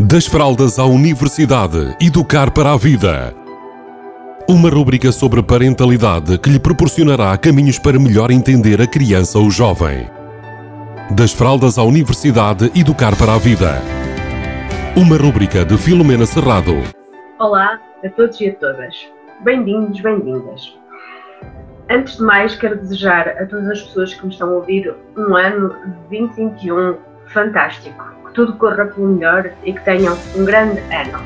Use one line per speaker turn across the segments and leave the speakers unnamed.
Das fraldas à universidade, educar para a vida. Uma rubrica sobre parentalidade que lhe proporcionará caminhos para melhor entender a criança ou jovem. Das fraldas à universidade, educar para a vida. Uma rubrica de Filomena Serrado.
Olá a todos e a todas. Bem-vindos, bem-vindas. Antes de mais, quero desejar a todas as pessoas que me estão a ouvir um ano de 2021 fantástico que tudo corra pelo melhor e que tenham um grande ano.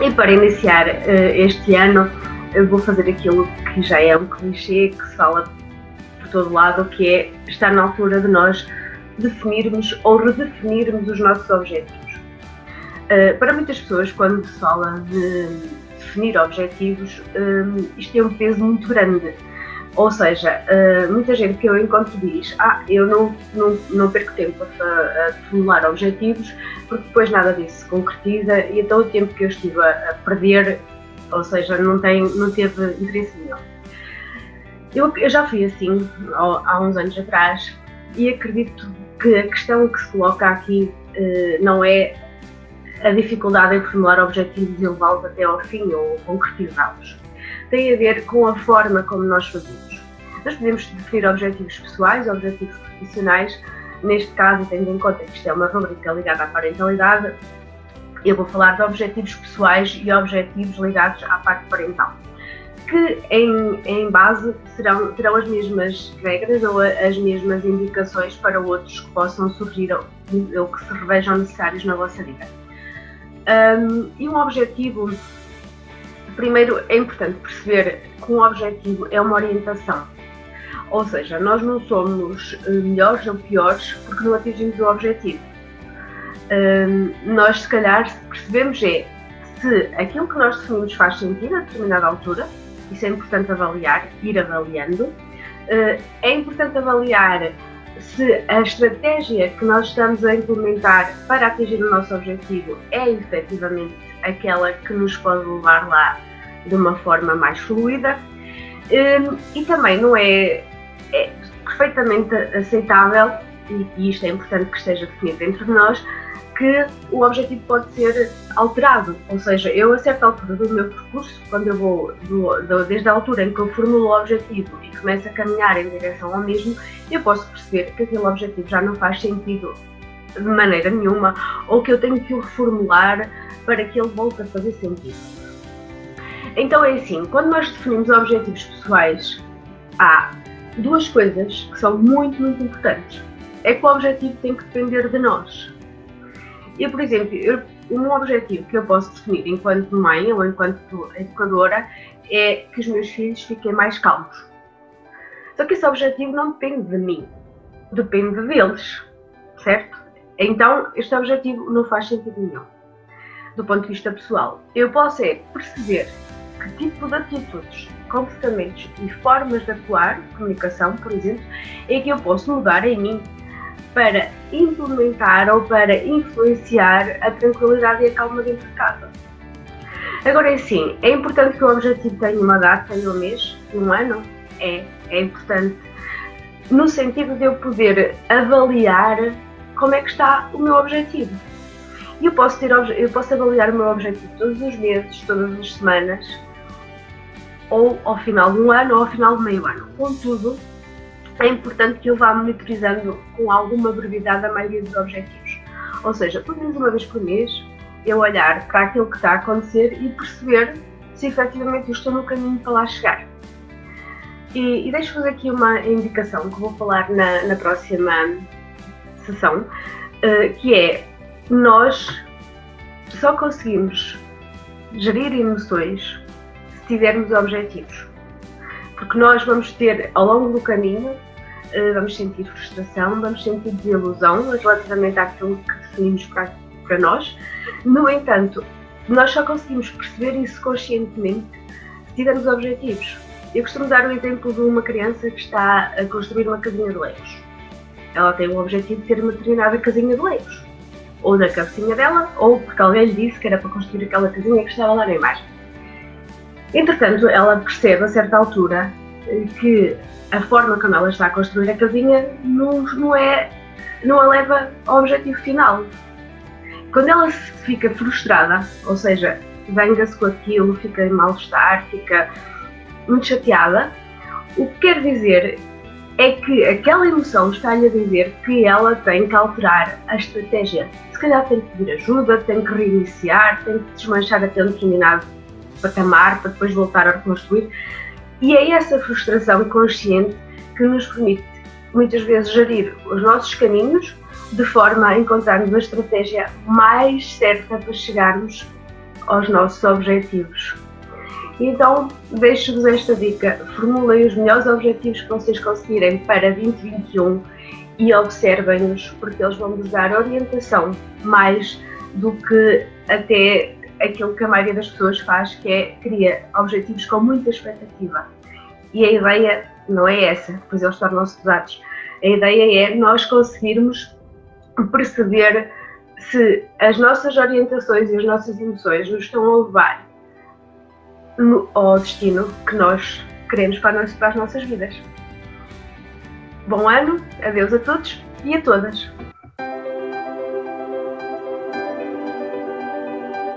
E para iniciar uh, este ano, vou fazer aquilo que já é um clichê, que se fala por todo lado, que é estar na altura de nós definirmos ou redefinirmos os nossos objetivos. Uh, para muitas pessoas, quando se fala de definir objetivos, uh, isto tem um peso muito grande ou seja, uh, muita gente que eu encontro diz: Ah, eu não, não, não perco tempo a, formular objetivos, porque depois nada disso se concretiza e então o tempo que eu estive a, perder, ou seja, não, tem, não teve interesse nenhum. Eu, eu já fui assim há, uns anos atrás e acredito que a questão que se coloca aqui uh, não é a dificuldade em formular objetivos e levá-los até ao fim ou concretizá-los tem a ver com a forma como nós fazemos. Nós podemos definir objetivos pessoais, objetivos profissionais. Neste caso, tendo em conta que isto é uma rubrica ligada à parentalidade, eu vou falar de objetivos pessoais e objetivos ligados à parte parental, que em, em base serão, terão as mesmas regras ou as mesmas indicações para outros que possam surgir ou, ou que se revejam necessários na vossa vida. Um, e um objetivo primeiro é importante perceber que um objetivo é uma orientação. Ou seja, nós não somos eh, melhores ou piores porque não atingimos o objetivo. Um, nós, se calhar, percebemos é se aquilo que nós definimos faz sentido a determinada altura, isso é importante avaliar, ir avaliando. Uh, é importante avaliar se a estratégia que nós estamos a implementar para atingir o nosso objetivo é efetivamente aquela que nos pode levar lá de uma forma mais fluida hum, e também não é, é perfeitamente aceitável, e isto é importante que esteja definido dentro de nós, que o objetivo pode ser alterado, ou seja, eu a certa altura do meu percurso, quando eu vou, do, do, desde a altura em que eu formulo o objetivo e começo a caminhar em direção ao mesmo, eu posso perceber que aquele objetivo já não faz sentido de maneira nenhuma, ou que eu tenho que o reformular para que ele volte a fazer sentido. Então é assim, quando nós definimos objetivos pessoais, há duas coisas que são muito, muito importantes. É que o objetivo tem que depender de nós. Eu, por exemplo, eu, um objetivo que eu posso definir enquanto mãe ou enquanto educadora é que os meus filhos fiquem mais calmos. Só que esse objetivo não depende de mim, depende deles, certo? Então, este objetivo não faz sentido nenhum, do ponto de vista pessoal. Eu posso é perceber que tipo de atitudes, comportamentos e formas de atuar, comunicação, por exemplo, é que eu posso mudar em mim para implementar ou para influenciar a tranquilidade e a calma dentro de casa. Agora é assim, é importante que o objetivo tenha uma data e um mês, um ano? É, é importante. No sentido de eu poder avaliar como é que está o meu objetivo. E eu posso, ter, eu posso avaliar o meu objetivo todos os meses, todas as semanas, ou ao final de um ano ou ao final de meio ano. Contudo, é importante que eu vá monitorizando com alguma brevidade a maioria dos objetivos. Ou seja, pelo menos uma vez por mês, eu olhar para aquilo que está a acontecer e perceber se efetivamente eu estou no caminho para lá chegar. E, e deixo-vos aqui uma indicação que vou falar na, na próxima sessão, uh, que é nós só conseguimos gerir emoções tivermos objetivos. Porque nós vamos ter, ao longo do caminho, eh, vamos sentir frustração, vamos sentir desilusão relativamente àquilo que definimos para, para nós. No entanto, nós só conseguimos perceber isso conscientemente se tivermos objetivos. Eu costumo dar o exemplo de uma criança que está a construir uma casinha de legos. Ela tem o objetivo de ter uma determinada casinha de legos. Ou da cabecinha dela, ou porque alguém lhe disse que era para construir aquela casinha que estava lá na imagem. Entretanto, ela percebe a certa altura que a forma como ela está a construir a casinha não, não, é, não a leva ao objetivo final. quando ela fica frustrada, ou seja, venga-se com aquilo, fica em mal-estar, fica muito chateada, o que quer dizer é que aquela emoção está-lhe a dizer que ela tem que alterar a estratégia. Se calhar tem que pedir ajuda, tem que reiniciar, tem que desmanchar até um determinado patamar para depois voltar a reconstruir. E é essa frustração consciente que nos permite muitas vezes gerir os nossos caminhos de forma a encontrarmos a estratégia mais certa para chegarmos aos nossos objetivos. Então, deixo-vos esta dica: formulem os melhores objetivos que vocês conseguirem para 2021 e observem-nos, porque eles vão vos dar orientação mais do que até aquilo que a maioria das pessoas faz, que é cria objetivos com muita expectativa. E a ideia não é essa, pois eles tornam-se pesados. A ideia é nós conseguirmos perceber se as nossas orientações e as nossas emoções nos estão a levar no, ao destino que nós queremos para, nós, para as nossas vidas. Bom ano, adeus a todos e a todas.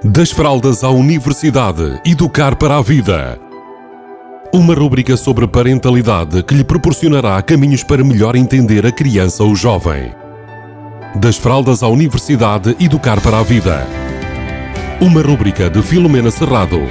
Das fraldas à universidade, educar para a vida. Uma rúbrica sobre parentalidade que lhe proporcionará caminhos para melhor entender a criança ou jovem. Das fraldas à universidade, educar para a vida. Uma rúbrica de Filomena Serrado.